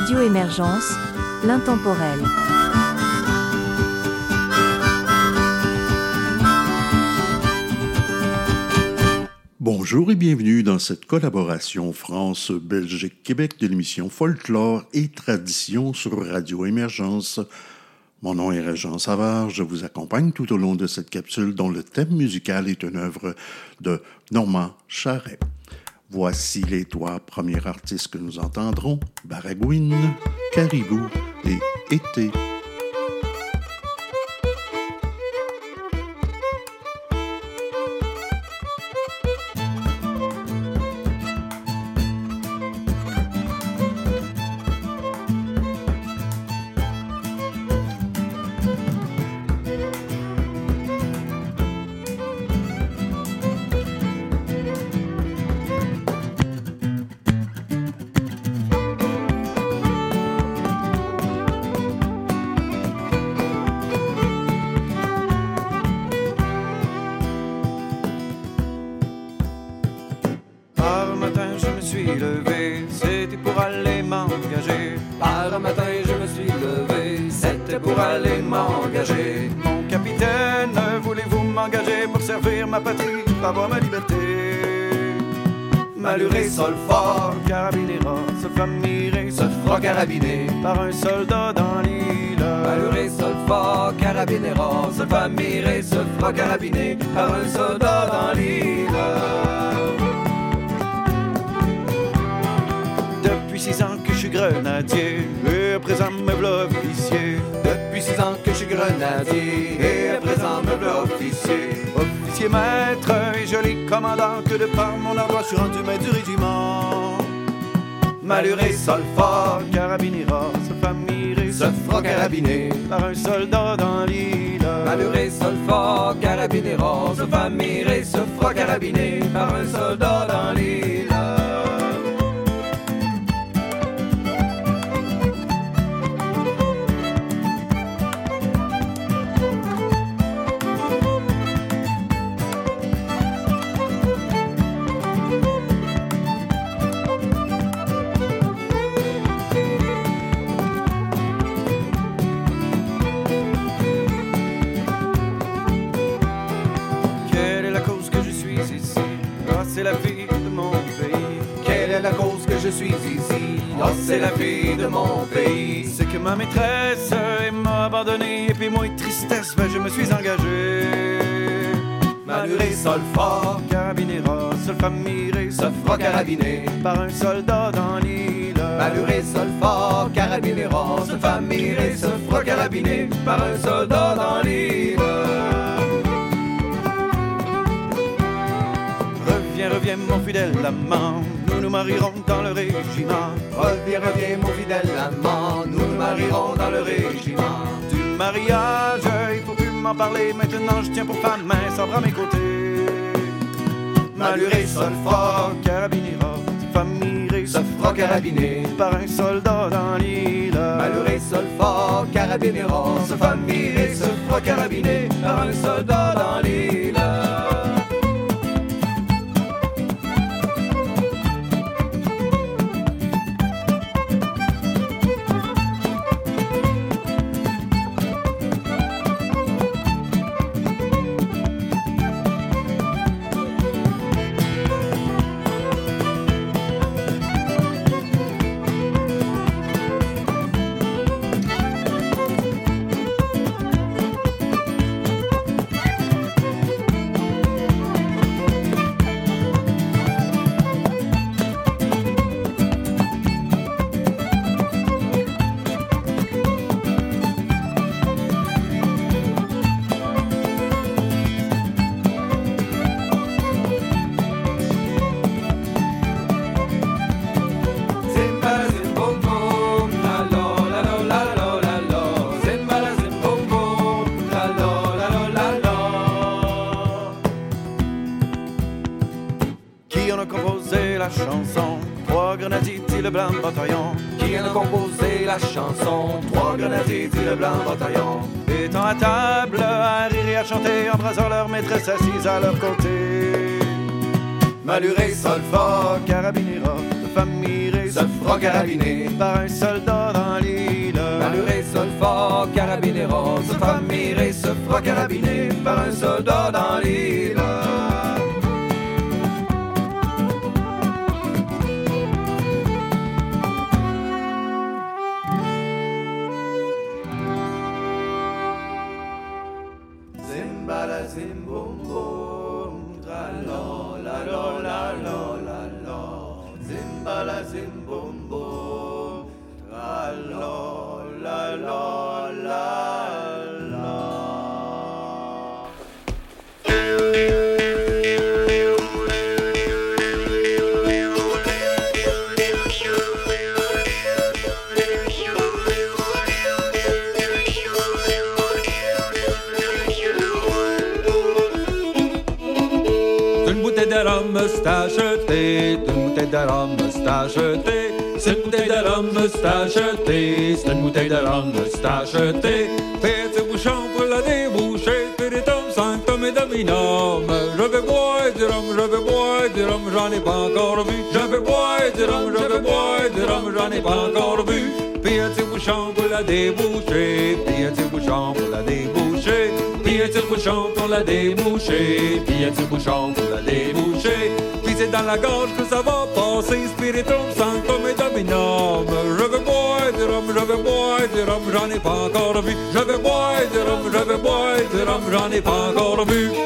Radio Émergence, l'intemporel. Bonjour et bienvenue dans cette collaboration France-Belgique-Québec de l'émission Folklore et Tradition sur Radio Émergence. Mon nom est Régent Savard, je vous accompagne tout au long de cette capsule dont le thème musical est une œuvre de Normand Charret. Voici les trois premiers artistes que nous entendrons, Baragouine, Caribou et Été. Sol fort, carabinera, se fait se fera carabiner par un soldat dans l'île. Maluré, sol fort, carabinera, se fait se fera carabiner par un soldat dans l'île. Depuis six ans je suis grenadier, et à présent me voilà officier. Depuis six ans que je suis grenadier, et à présent me voilà officier officier maître et joli commandant que de par mon ardoise je suis rendu maître du régiment. Maluré, sol fort, carabinera, se famille se fera carabiner par un soldat dans l'île. Maluré, sol fort, carabinera, se famille se fera carabiner par un soldat dans l'île. Je suis ici. Oh, c'est la vie de mon pays. C'est que ma maîtresse m'a abandonné et puis moi, tristesse, ben, je me suis engagé. Maluré, sol fort, carabinera, sol famille, se fera carabiner par un soldat dans l'île. Maluré, sol fort, carabinera, se famille, se fera carabiner par un soldat dans l'île. Reviens, reviens, mon fidèle amant nous marierons dans le régiment. Reviens, reviens, mon fidèle amant, nous nous marierons dans le régiment. Du mariage, il faut plus m'en parler, maintenant je tiens pour femme main, sabre à mes côtés. Maluré, sol fort, carabinera, famille, se fera carabiner par un soldat dans l'île. Maluré, sol fort, carabinera, se famille, se fera carabiner par un soldat dans l'île. maîtresse assise à leur côté. Maluré, solfort, carabinera, de famille solfort, carabiné, par un soldat dans l'île. Maluré, solfort, carabinera, se famille se fera carabiner par un soldat dans l'île. jeter. Faites ce bouchon pour la déboucher. Spiritum sanctum et dominum. Je vais boire du rhum, je vais boire du rhum, j'en ai pas encore vu. Je vais boire du rhum, je vais boire du rhum, j'en ai pas encore vu. Pire ce bouchon pour la déboucher. Pire ce bouchon pour la déboucher. Pire ce bouchon pour la déboucher. Pire ce bouchon pour la déboucher. Puis c'est dans la gorge que ça va passer. Spiritum sanctum et dominum. Pagodebuuk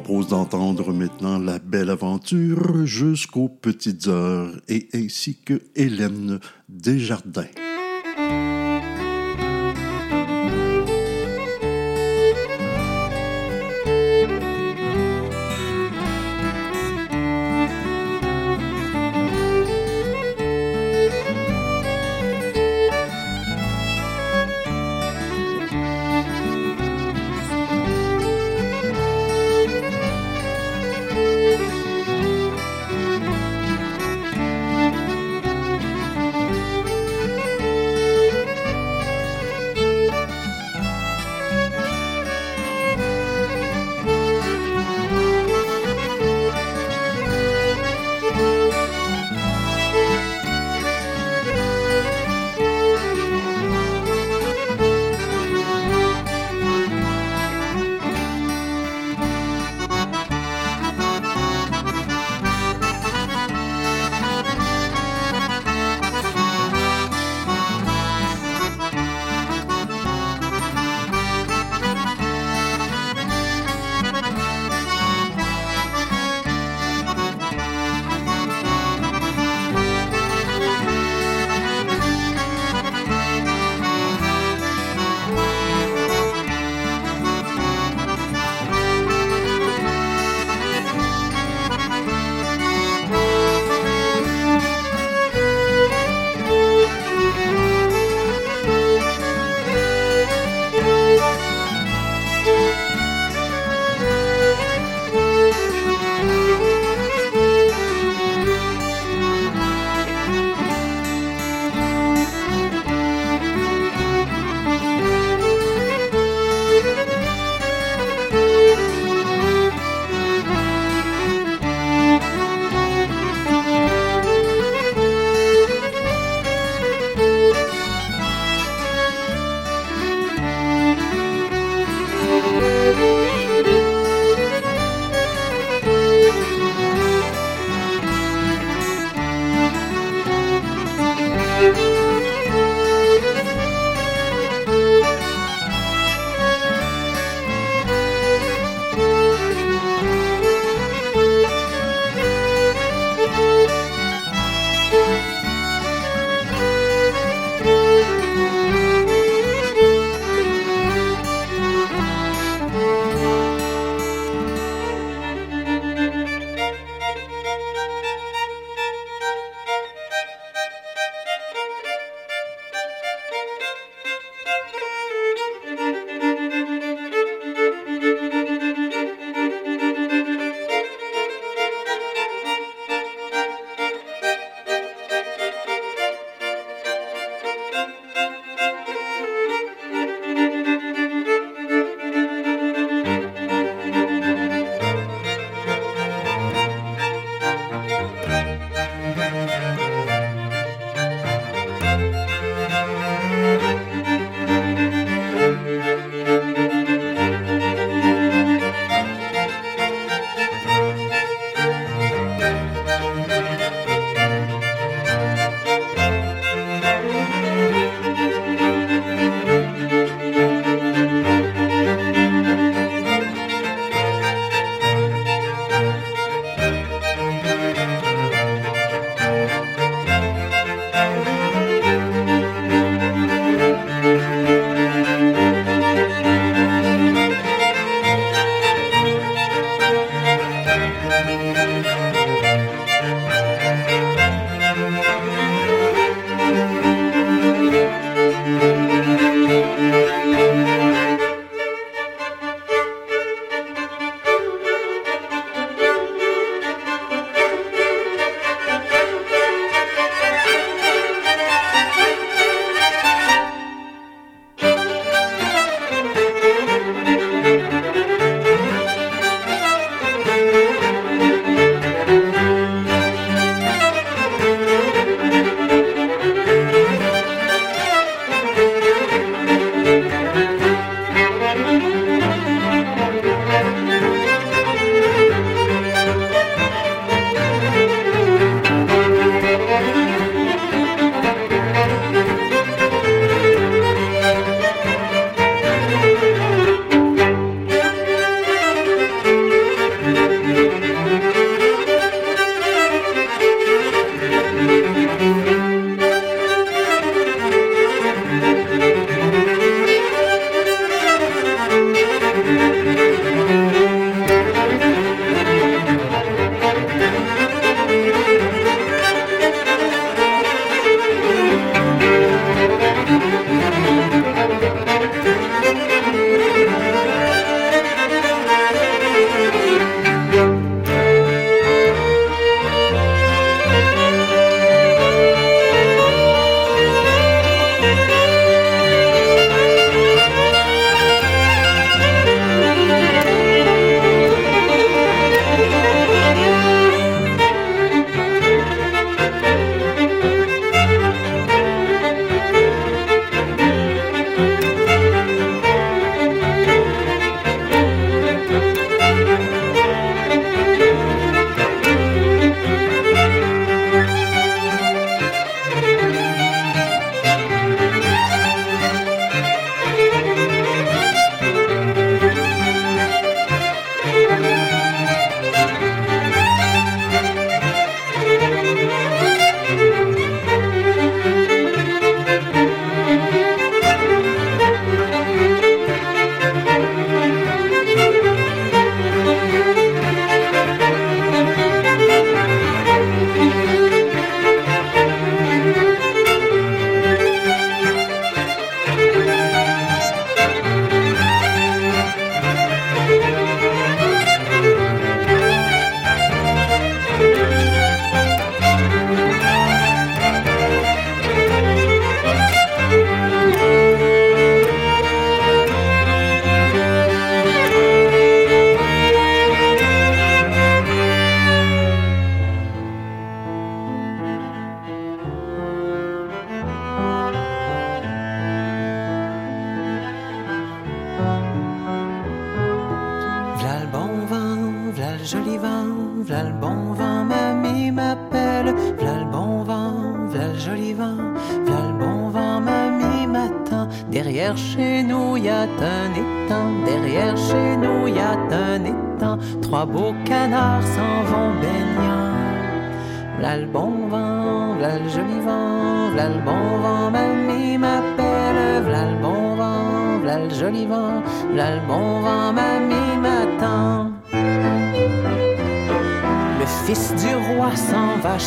propose d'entendre maintenant la belle aventure jusqu'aux petites heures et ainsi que Hélène Desjardins.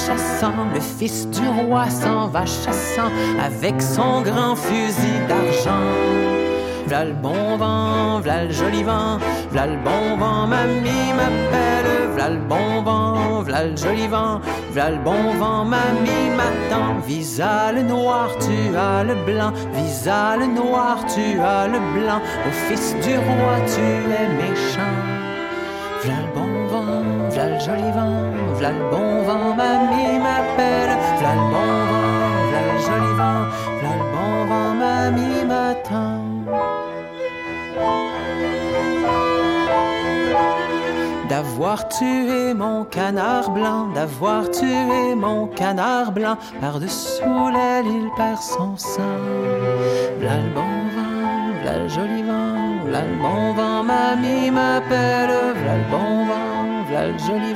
Chassant, le fils du roi s'en va chassant avec son grand fusil d'argent. V'là le bon vent, v'là le joli vent, v'là le bon vent, mamie m'appelle, v'là le bon vent, v'là le joli vent, v'là le bon vent, mamie m'attend. Visa le noir, tu as le blanc, visa le noir, tu as le blanc, au fils du roi, tu es méchant. V'là le bon vent, v'là le joli vent, v'là bon vent, mamie m'appelle. V'là bon vent, v'là le joli vent, bon vent, mamie m'attend. D'avoir tué mon canard blanc, d'avoir tué mon canard blanc, par-dessous l'aile il perd son sang. V'là bon vent, v'là le joli vent, le bon vent, mamie m'appelle, v'là le bon vent, v'là joli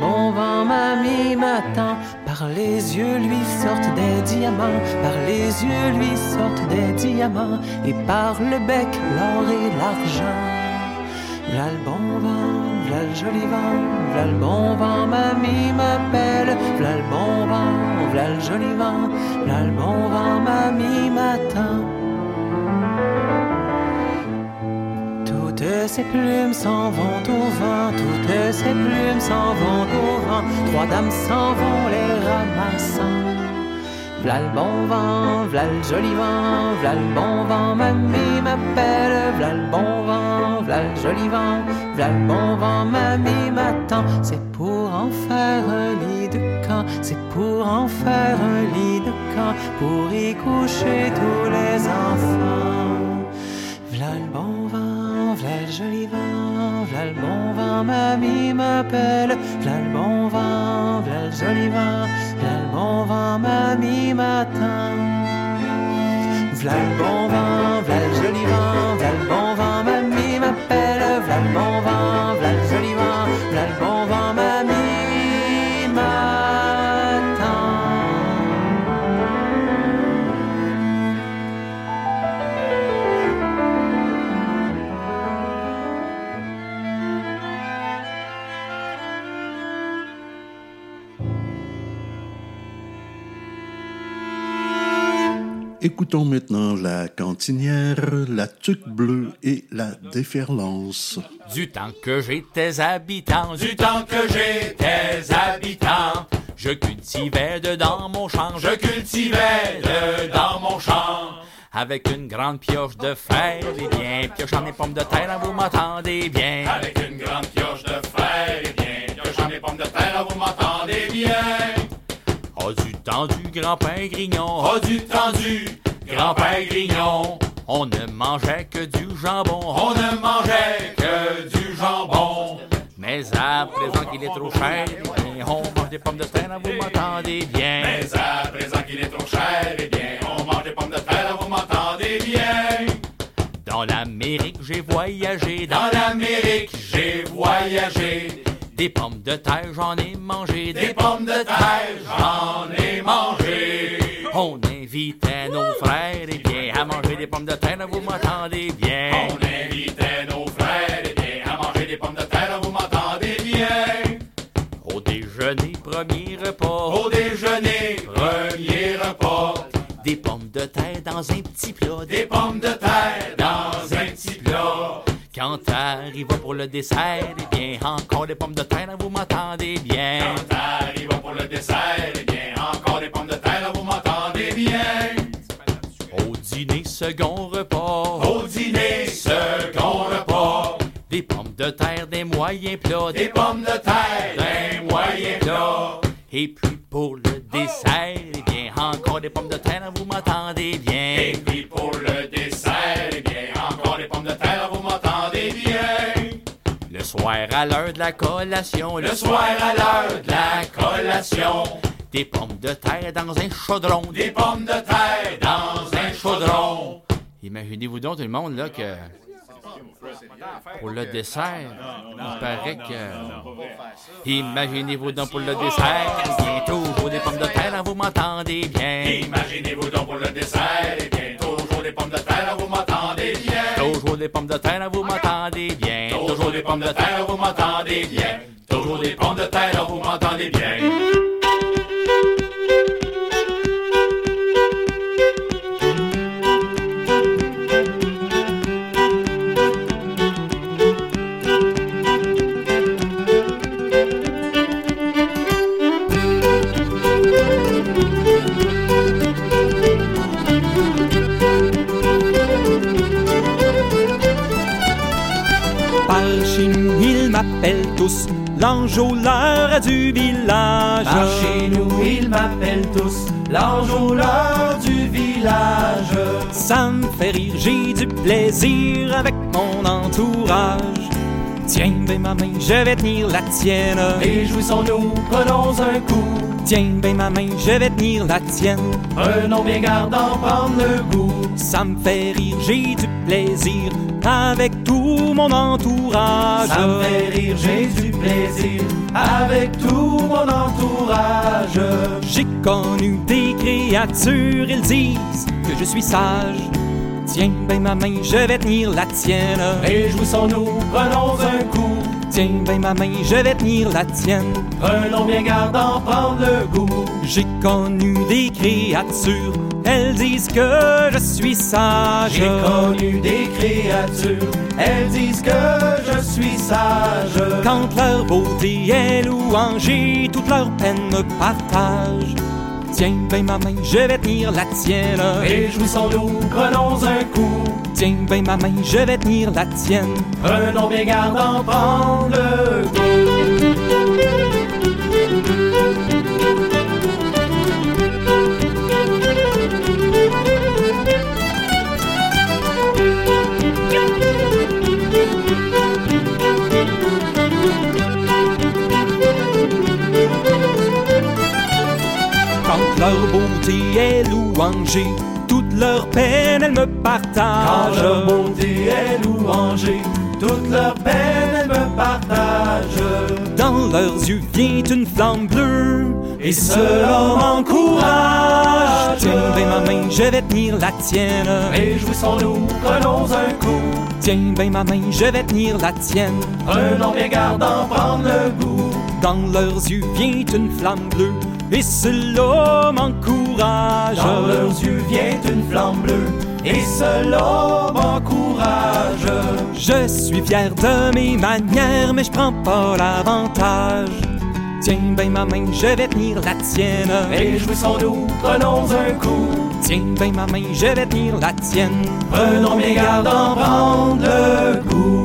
bon vent, mamie m'attend. Par les yeux lui sortent des diamants, par les yeux lui sortent des diamants, et par le bec l'or et l'argent. V'là le bon vent, v'là le joli bon vent, mamie m'appelle. V'là le bon vent, v'là le joli le bon mamie m'attend. Toutes ces plumes s'en vont au vent, toutes ces plumes s'en vont au vent. Trois dames s'en vont les ramassant. V'là le bon vent, v'là le joli vent, v'là le bon vent, mamie m'appelle. V'là le bon vent, v'là le joli vent, v'là le bon vent, mamie m'attend. C'est pour en faire un lit de camp, c'est pour en faire un lit de camp, pour y coucher tous les enfants. V'là le bon v'là le joli vent, v'là le bon vent, mamie m'appelle. V'là le bon vent, v'là le joli vent, v'là le bon vent, mamie m'attend. V'là le bon vent, v'là le joli vent, v'là le Écoutons maintenant la cantinière, la tuque bleue et la déferlance. Du temps que j'étais habitant, Du temps que j'étais habitant, je cultivais dedans mon champ, je cultivais de- dans mon champ. avec une grande pioche de fer, et bien piochant mes pommes de terre, vous m'entendez bien. Avec une grande grand-père Grignon, Oh, du temps du grand-père Grignon, on ne mangeait que du jambon. on ne mangeait que du jambon. Mais à présent qu'il est trop cher, eh bien, on mange des pommes de terre, vous m'entendez bien. Mais à présent qu'il est trop cher, eh bien, on mange des pommes de terre, vous m'entendez bien. Dans l'Amérique, j'ai voyagé, Dans l'Amérique, j'ai voyagé. des pommes de terre, j'en ai mangé, Des pommes de terre, j'en ai mangé. Manger des pommes de terre, vous m'entendez bien. On invitait nos frères, eh bien, à manger des pommes de terre, vous m'entendez bien. Au déjeuner, premier repas, Au déjeuner, premier repas, des pommes de terre dans un petit plat. des pommes de terre dans un petit plat. Quand arrive pour le dessert, eh bien, encore des pommes de terre, vous m'entendez bien. Quand arrive pour le dessert, second repas, Au dîner, second repas, des pommes de terre, des moyens plats, des pommes de terre, un moyen plat. Et puis pour le dessert, eh bien, encore des pommes de terre, vous m'entendez bien. Et puis pour le dessert, eh bien, encore des pommes de terre, vous m'entendez bien. Le soir, soir à l'heure de la collation, le soir à l'heure de la collation. Des pommes de terre dans un chaudron, des pommes de terre dans un chaudron. Imaginez-vous donc tout le monde là que pour le dessert, il paraît que. Imaginez-vous donc pour le dessert, bien toujours des pommes de terre, vous m'entendez bien. Imaginez-vous donc pour le dessert, toujours des pommes de terre, vous m'entendez bien. Toujours des pommes de terre, vous m'entendez bien. Toujours des pommes de terre, vous m'entendez bien. Toujours des pommes de terre, vous m'entendez bien. M'appellent tous du village. Par chez nous, ils m'appellent tous l'enjôleur du village. Ça me fait rire, j'ai du plaisir avec mon entourage. Tiens, ben ma main, je vais tenir la tienne. Réjouissons-nous, prenons un coup. Tiens, ben ma main, je vais tenir la tienne. Prenons bien garde d'en prendre le goût. Ça me fait rire, j'ai du plaisir avec tout mon entourage. Ça me fait rire, j'ai du plaisir avec tout mon entourage. J'ai connu des créatures, ils disent que je suis sage. Tiens, ben ma main, je vais tenir la tienne. Réjouissons-nous, prenons un coup. Tiens, ben ma main, je vais tenir la tienne. Prenons bien garde d'en prendre le goût. J'ai connu des créatures, elles disent que je suis sage. J'ai connu des créatures, elles disent que je suis sage. Quand leur beauté est louangée, toute leur peine me partage. Tiens, ben ma main, je vais tenir la tienne. Réjouissons-nous, prenons un coup. Tiens, ben ma main, je vais tenir la tienne. Prenons bien garde d'en prendre le. Quand leur beauté est louangée, toute leur peine elle me Quand partage. leur beauté est louangée, toute leur peine elle me partage. Dans leurs yeux vient une flamme bleue, Et cela m'encourage. Tiens, ben ma main, je vais tenir la tienne. Réjouissons-nous, prenons un coup. Tiens, ben ma main, je vais tenir la tienne. Prenons bien garde d'en prendre le goût. Dans leurs yeux vient une flamme bleue, et cela m'encourage. Dans leurs yeux vient une flamme bleue. Et cela m'encourage. Je suis fier de mes manières, mais je prends pas l'avantage. Tiens, ben ma main, je vais tenir la tienne. Réjouissons-nous, prenons un coup. Tiens, ben ma main, je vais tenir la tienne. Prenons bien garde d'en prendre le goût.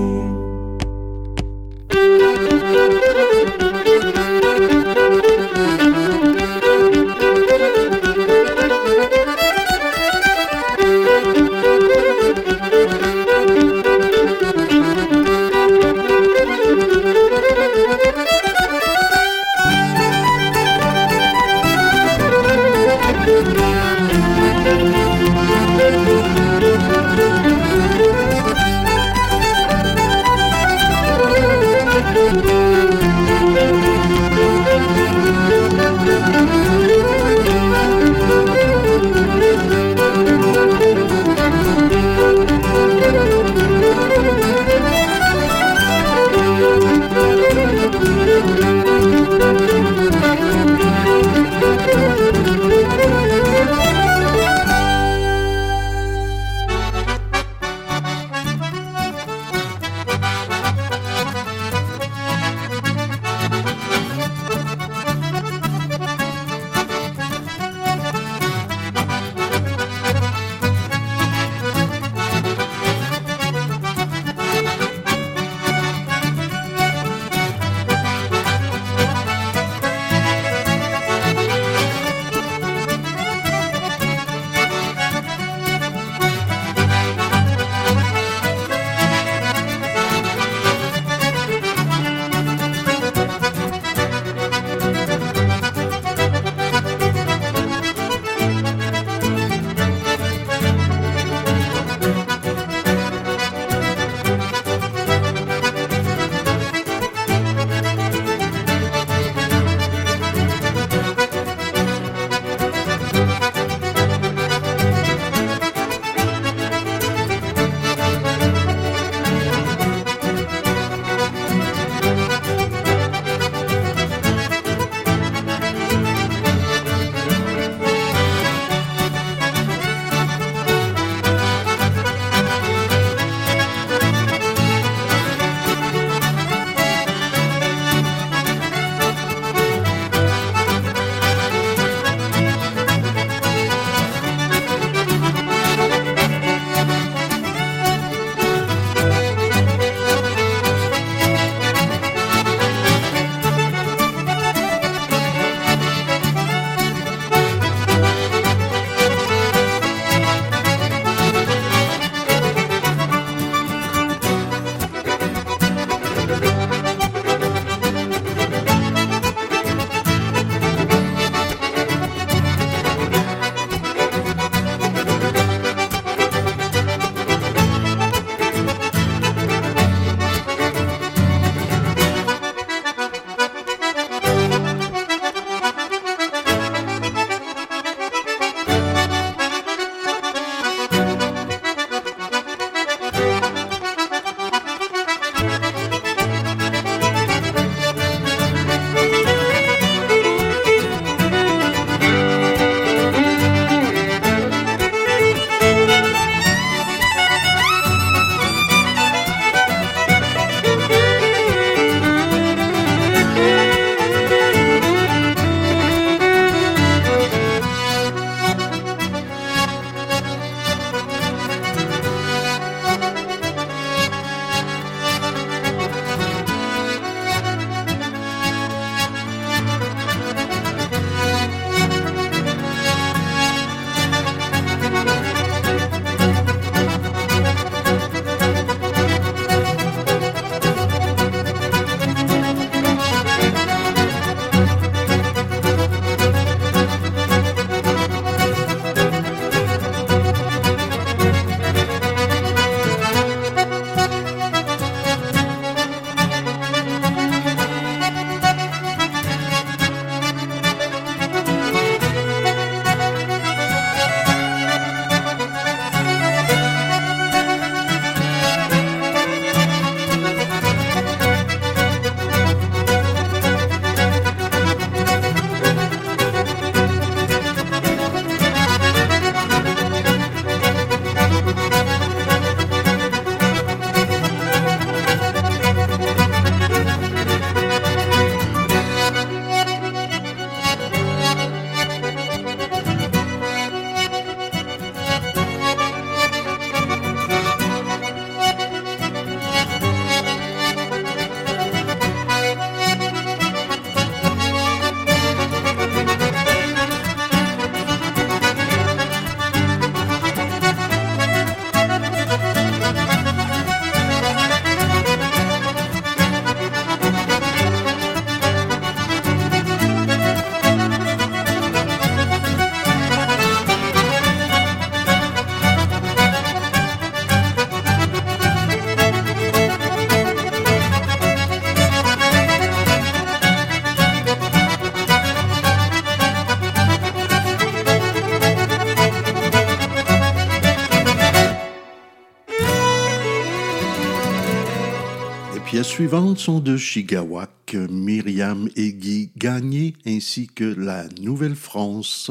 Les suivantes sont de Chigawak, Myriam et Guy Gagné, ainsi que La Nouvelle-France.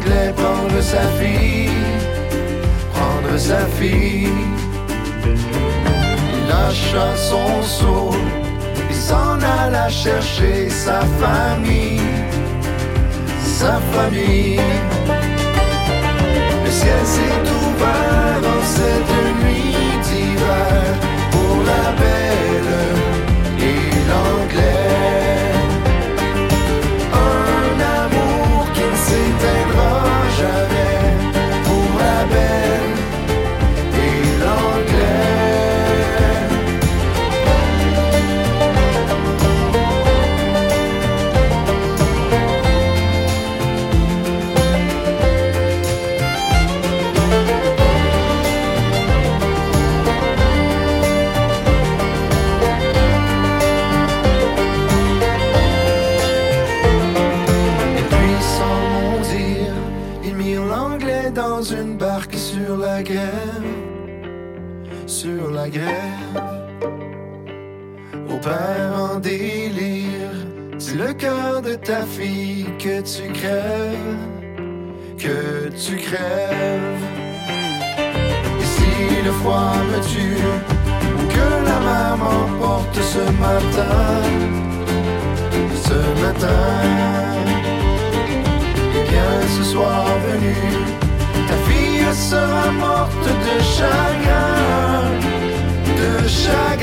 anglais prendre sa fille, prendre sa fille. Il lâcha son seau il s'en alla chercher sa famille, sa famille. Le ciel s'est ouvert dans cette nuit d'hiver pour la belle et l'anglais. le cœur de ta fille que tu crèves, que tu crèves. Et si le froid me tue, que la mer m'emporte ce matin, ce matin, eh bien ce soir venu, ta fille sera morte de chagrin, de chagrin.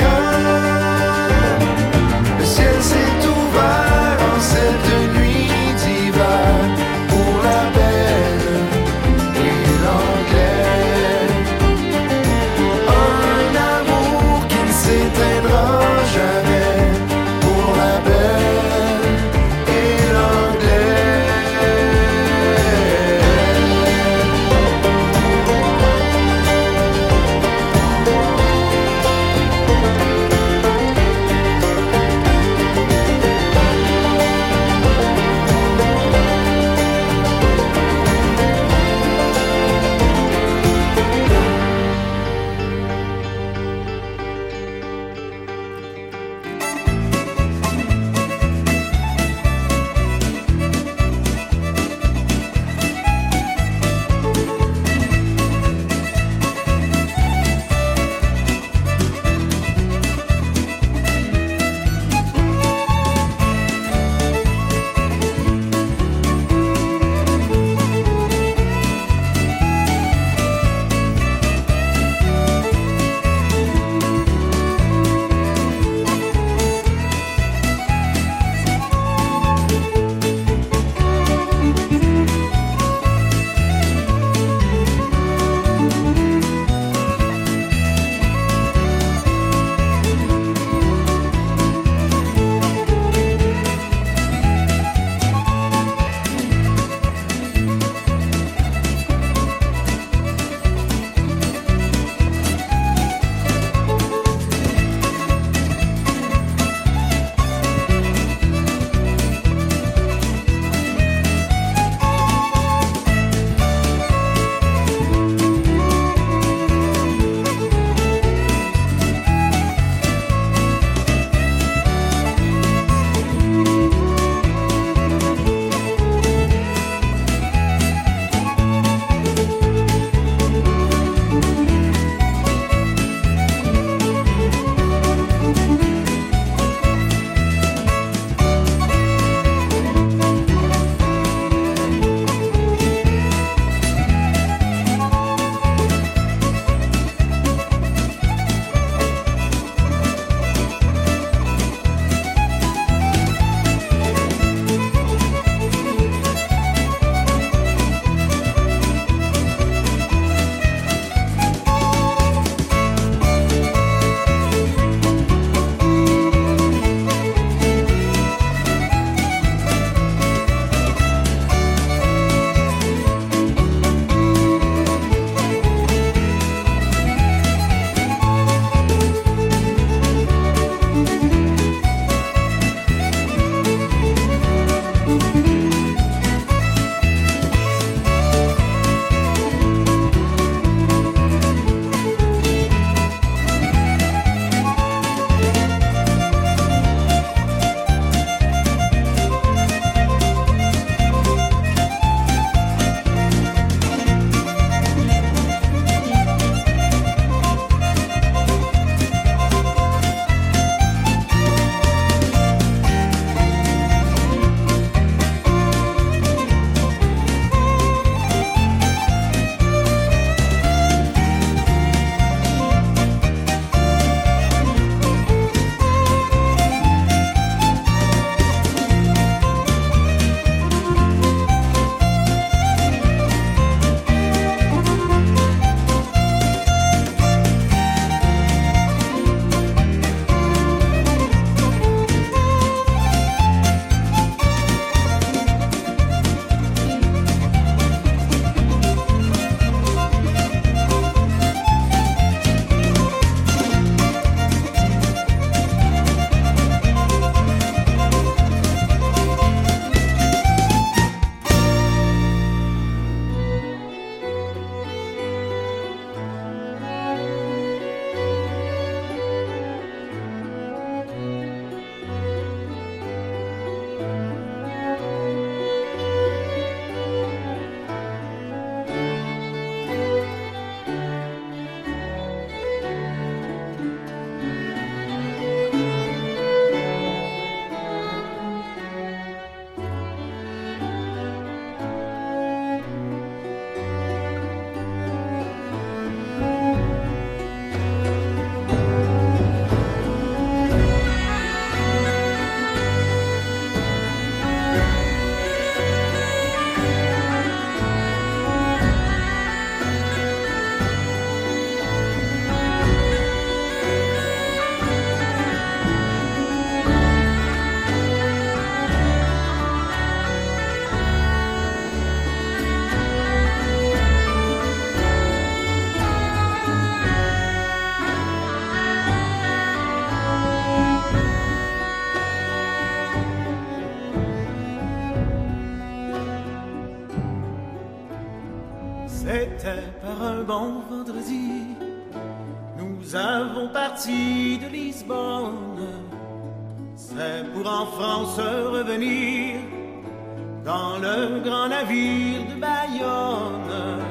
Navire de Bayonne.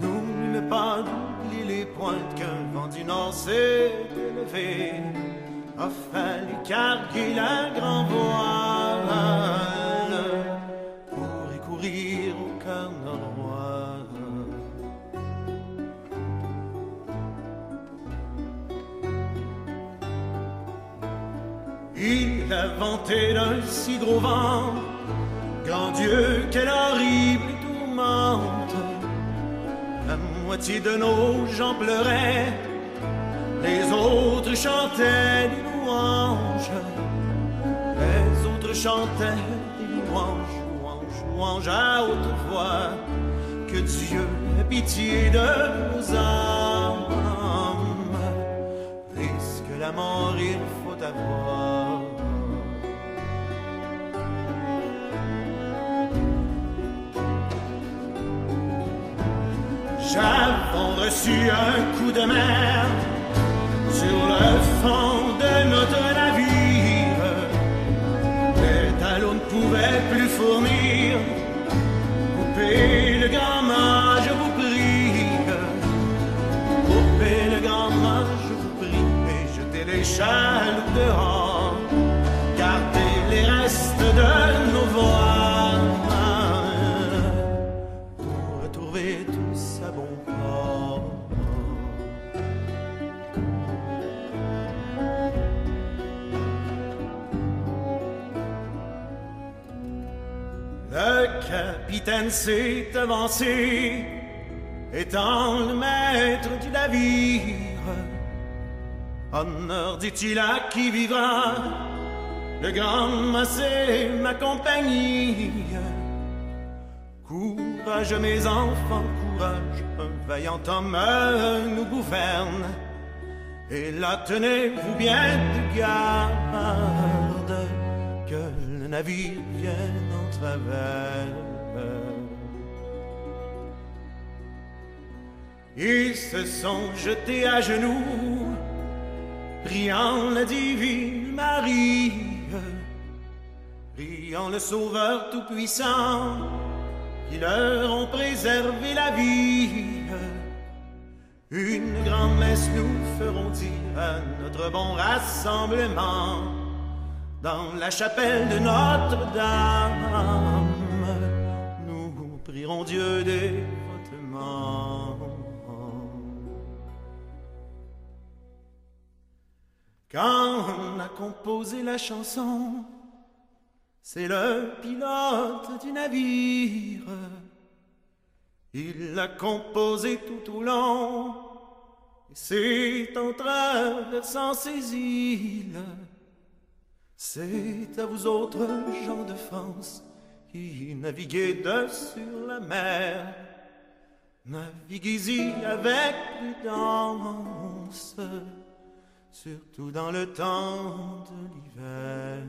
N'oublie pas d'oublier les pointes qu'un vent du nord s'est élevé. A fallu carguer la grand voile pour y courir au cœur. Il a vanté d'un si gros vent, Dieu, quelle horrible tourmente. La moitié de nos gens pleuraient, les autres chantaient des louanges. Les autres chantaient des louanges, louanges, louanges à haute voix. Que Dieu ait pitié de nos âmes. Risque la mort, il faut avoir. J'avons reçu un coup de mer sur le fond de notre navire. Les talons ne pouvaient plus fournir. Coupez le grand je vous prie. Coupez le grand je vous prie. Et jetez les chaloupes dehors. Capitaine s'est avancé, étant le maître du navire. Honneur, dit-il, à qui vivra, le grand massé, ma compagnie. Courage, mes enfants, courage, un vaillant homme nous gouverne. Et là, tenez-vous bien de garde, que le navire vienne en travers. Ils se sont jetés à genoux, priant la divine Marie, priant le Sauveur Tout-Puissant, qui leur ont préservé la vie. Une grande messe nous ferons dire à notre bon rassemblement dans la chapelle de Notre-Dame. Nous prierons Dieu dévotement. Quand on a composé la chanson, c'est le pilote du navire. Il l'a composé tout au long. Et c'est en traversant ces îles. C'est à vous autres gens de France qui naviguez de sur la mer. Naviguez-y avec prudence, surtout dans le temps de l'hiver.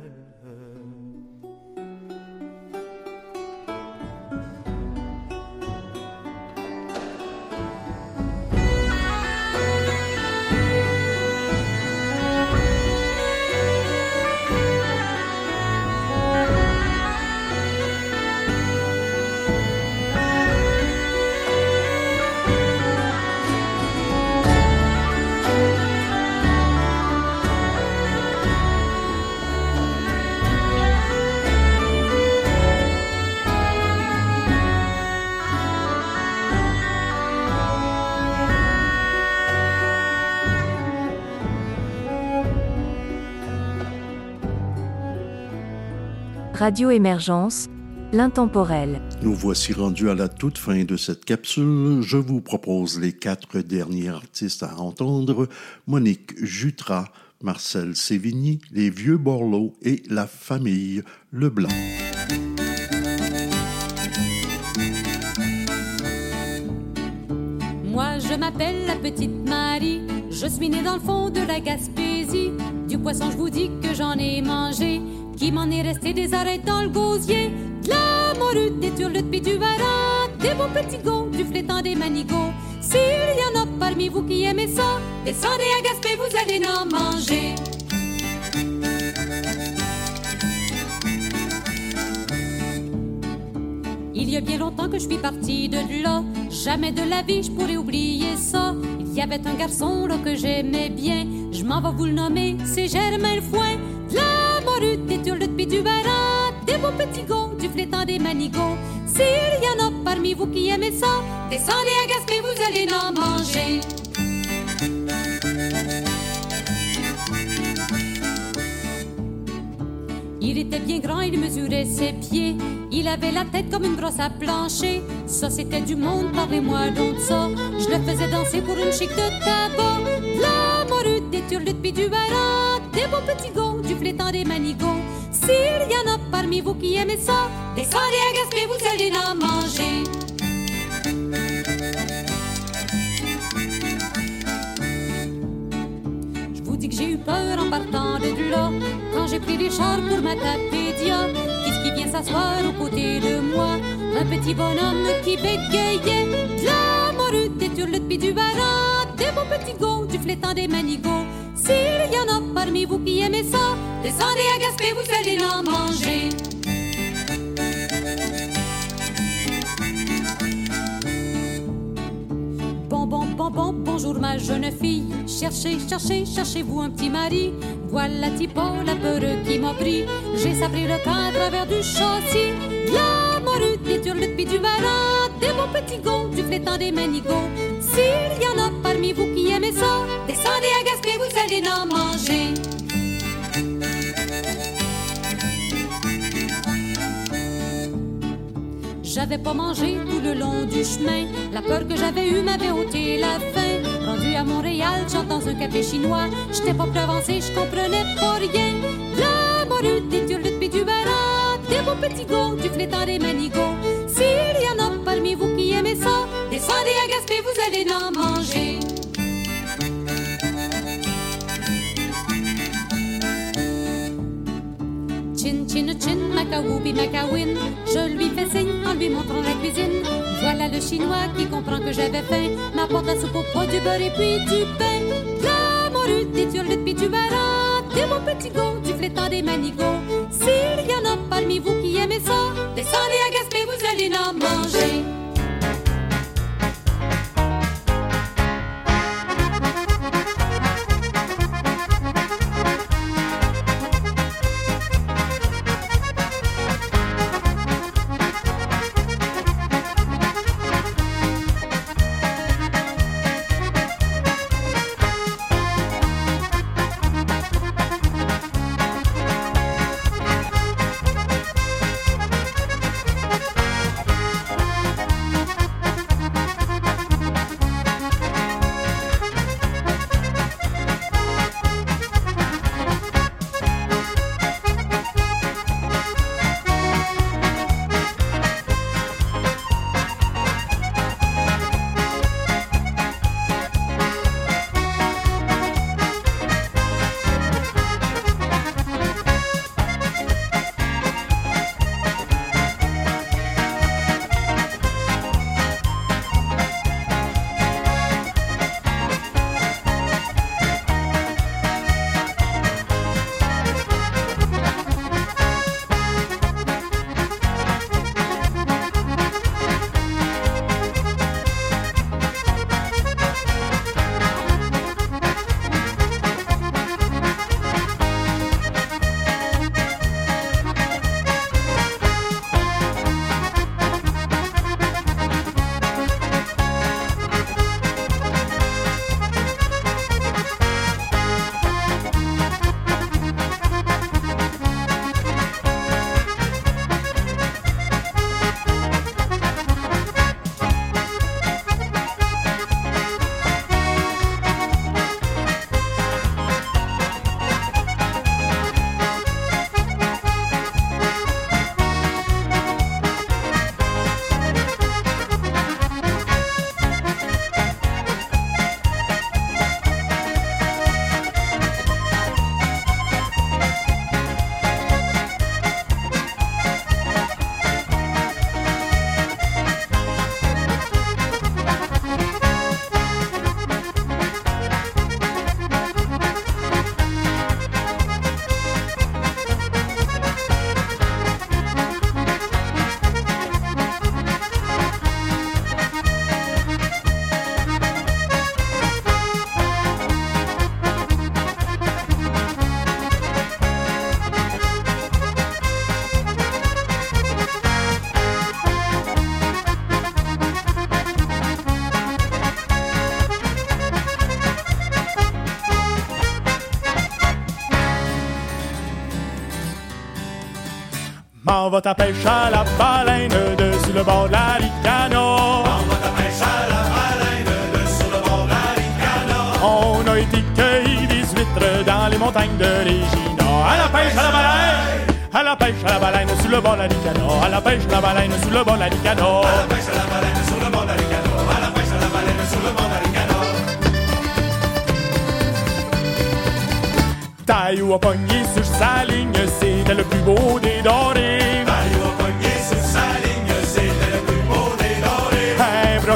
Radio Émergence, l'intemporel. Nous voici rendus à la toute fin de cette capsule. Je vous propose les quatre derniers artistes à entendre. Monique Jutras, Marcel Sévigny, Les Vieux Borloo et la famille Leblanc. Moi, je m'appelle la petite Marie. Je suis née dans le fond de la Gaspésie. Du poisson, je vous dis que j'en ai mangé. Qui m'en est resté des arêtes dans le gosier. De la morue, des turlutes, pis du varan. des beaux petits gars, du flétan des manigots. S'il y en a parmi vous qui aimez ça, descendez à Gaspé, vous allez en manger. Il y a bien longtemps que je suis partie de là. Jamais de la vie je pourrais oublier ça. Il y avait un garçon là que j'aimais bien. Je m'en vais vous le nommer, c'est Germain le foin. De morue, des turlutes pis du barat. Des beaux petits gars, du flétan des manigots. S'il y en a parmi vous qui aimez ça, descendez à Gaspé, vous allez en manger. Il était bien grand, il mesurait ses pieds. Il avait la tête comme une brosse à plancher. Ça, c'était du monde, parlez-moi donc ça. Je le faisais danser pour une chic de tabac. Des turlutes pis du barat. Des beaux petits gars, du flétan des manigots. S'il y en a parmi vous qui aimez ça, descendez à Gaspé, vous allez en manger. Je vous dis que j'ai eu peur en partant de là Quand j'ai pris les chars pour ma tapédia Qu'est-ce qui vient s'asseoir aux côtés de moi? Un petit bonhomme qui bégayait De pis du barat Des beaux petits gars, du flétan des manigots S'il y en a parmi vous qui aimez ça Descendez à Gaspé, vous allez en manger Bon, bon, bon, bon, bonjour ma jeune fille. Cherchez, cherchez, cherchez-vous un petit mari. Voilà Tipo, la peur qui m'a pris. J'ai sabré le camp à travers du châssis. La morue, des turlutes pis du barat. Beaux petits gars, du flétan des manigots. S'il y en a parmi vous qui aimez ça, descendez à Gaspé, vous allez en manger. J'avais pas mangé tout le long du chemin. La peur que j'avais eue m'avait ôté la faim. Rendu à Montréal, j'entends un café chinois. J'étais pas plus avancé, je comprenais pas rien. La morue, des turlutes pis du barat. Des beaux petits gars, du flétan des manigots. Allez en manger. Chin, chin, chin, macawoubi, macawin. Je lui fais signe en lui montrant la cuisine. Voilà le chinois qui comprend que j'avais faim. M'apporte la soupe au pot, du beurre et puis du pain. La morue, des turlutes pis du barat. Des beaux petits gars, du flétan des manigots. S'il y en a parmi vous qui aimez ça, descendez à Gaspé, vous allez en manger. M'en va ta pêche à la baleine dessus le bord de la. On va ta pêche à la baleine dessus le bord de la. On a été cueillir des huîtres dans les montagnes de Regina. À la pêche à la baleine! À la pêche à la baleine sous le bord de la. À la pêche à la baleine sous le bord de la Ricano. À la pêche à la baleine sur le bord de la. À la pêche à la baleine sur le de Ricano. Taillou a pogné sur sa ligne, c'était le plus beau des dorés.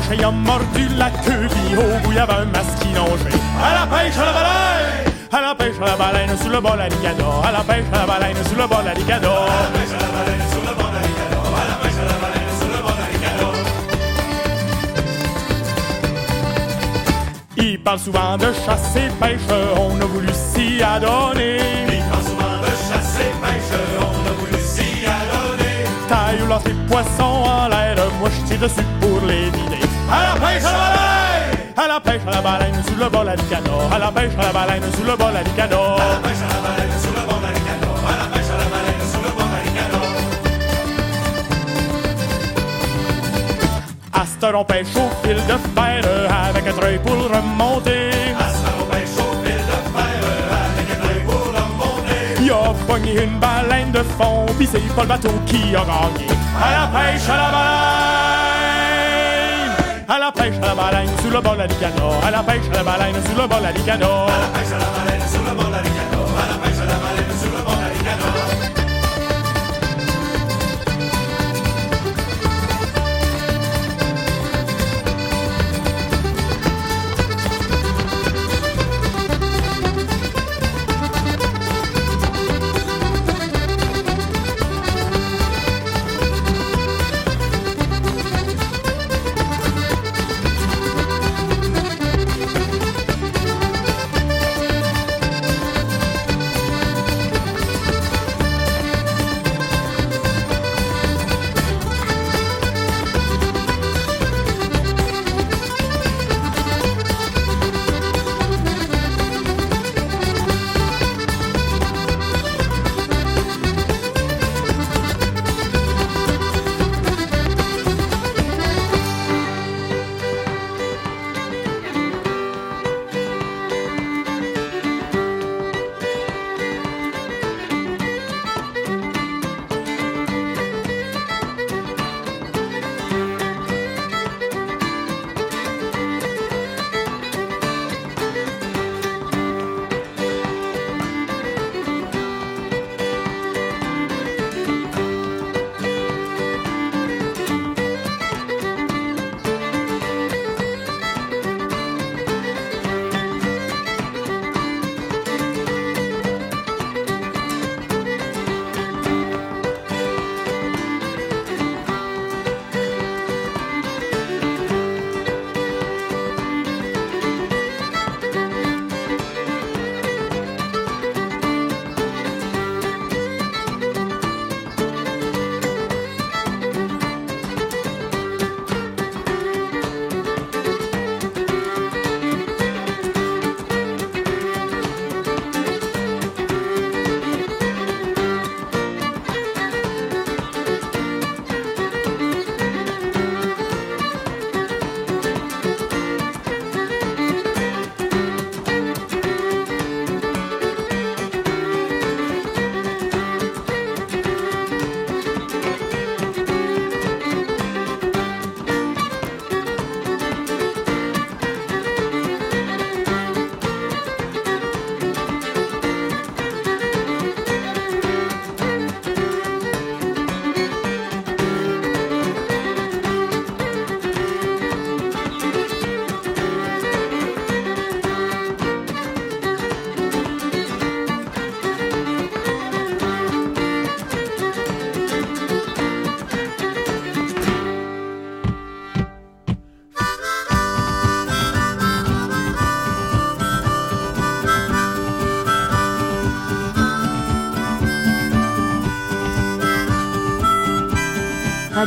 Un brochet a mordu la queue, puis au bout y avait un masquinongé. À la pêche à la baleine! À la pêche à la baleine sous le la Ricano. À la pêche à la baleine sous le la Ricano. À la pêche à la baleine sur le la Ricano. À la pêche à la baleine sur le la Ricano. Il parle souvent de chasse et pêche, on a voulu s'y adonner. Il parle souvent de chasse et pêche, on a voulu s'y adonner. Taille lance les poissons en l'air, moi je tire dessus pour les vider. À la pêche à la baleine! À la pêche à la baleine sous le de la Ricano. À la pêche à la baleine sous le de la Ricano. À la pêche à la baleine sur le de la Ricano. À la pêche à la baleine sur le Ricano. À cette heure, on pêche au fil de fer avec un treuil pour remonter. À pêche au fil de fer avec un œil pour remonter. Il a pogné une baleine de fond, pis c'est pas le bateau qui a gagné. À la pêche à la baleine! À pêche à la baleine sous le bord de la Ricano. À la pêche à la baleine sous le bord de la Ricano. À la pêche à la baleine sur le Ricano. À la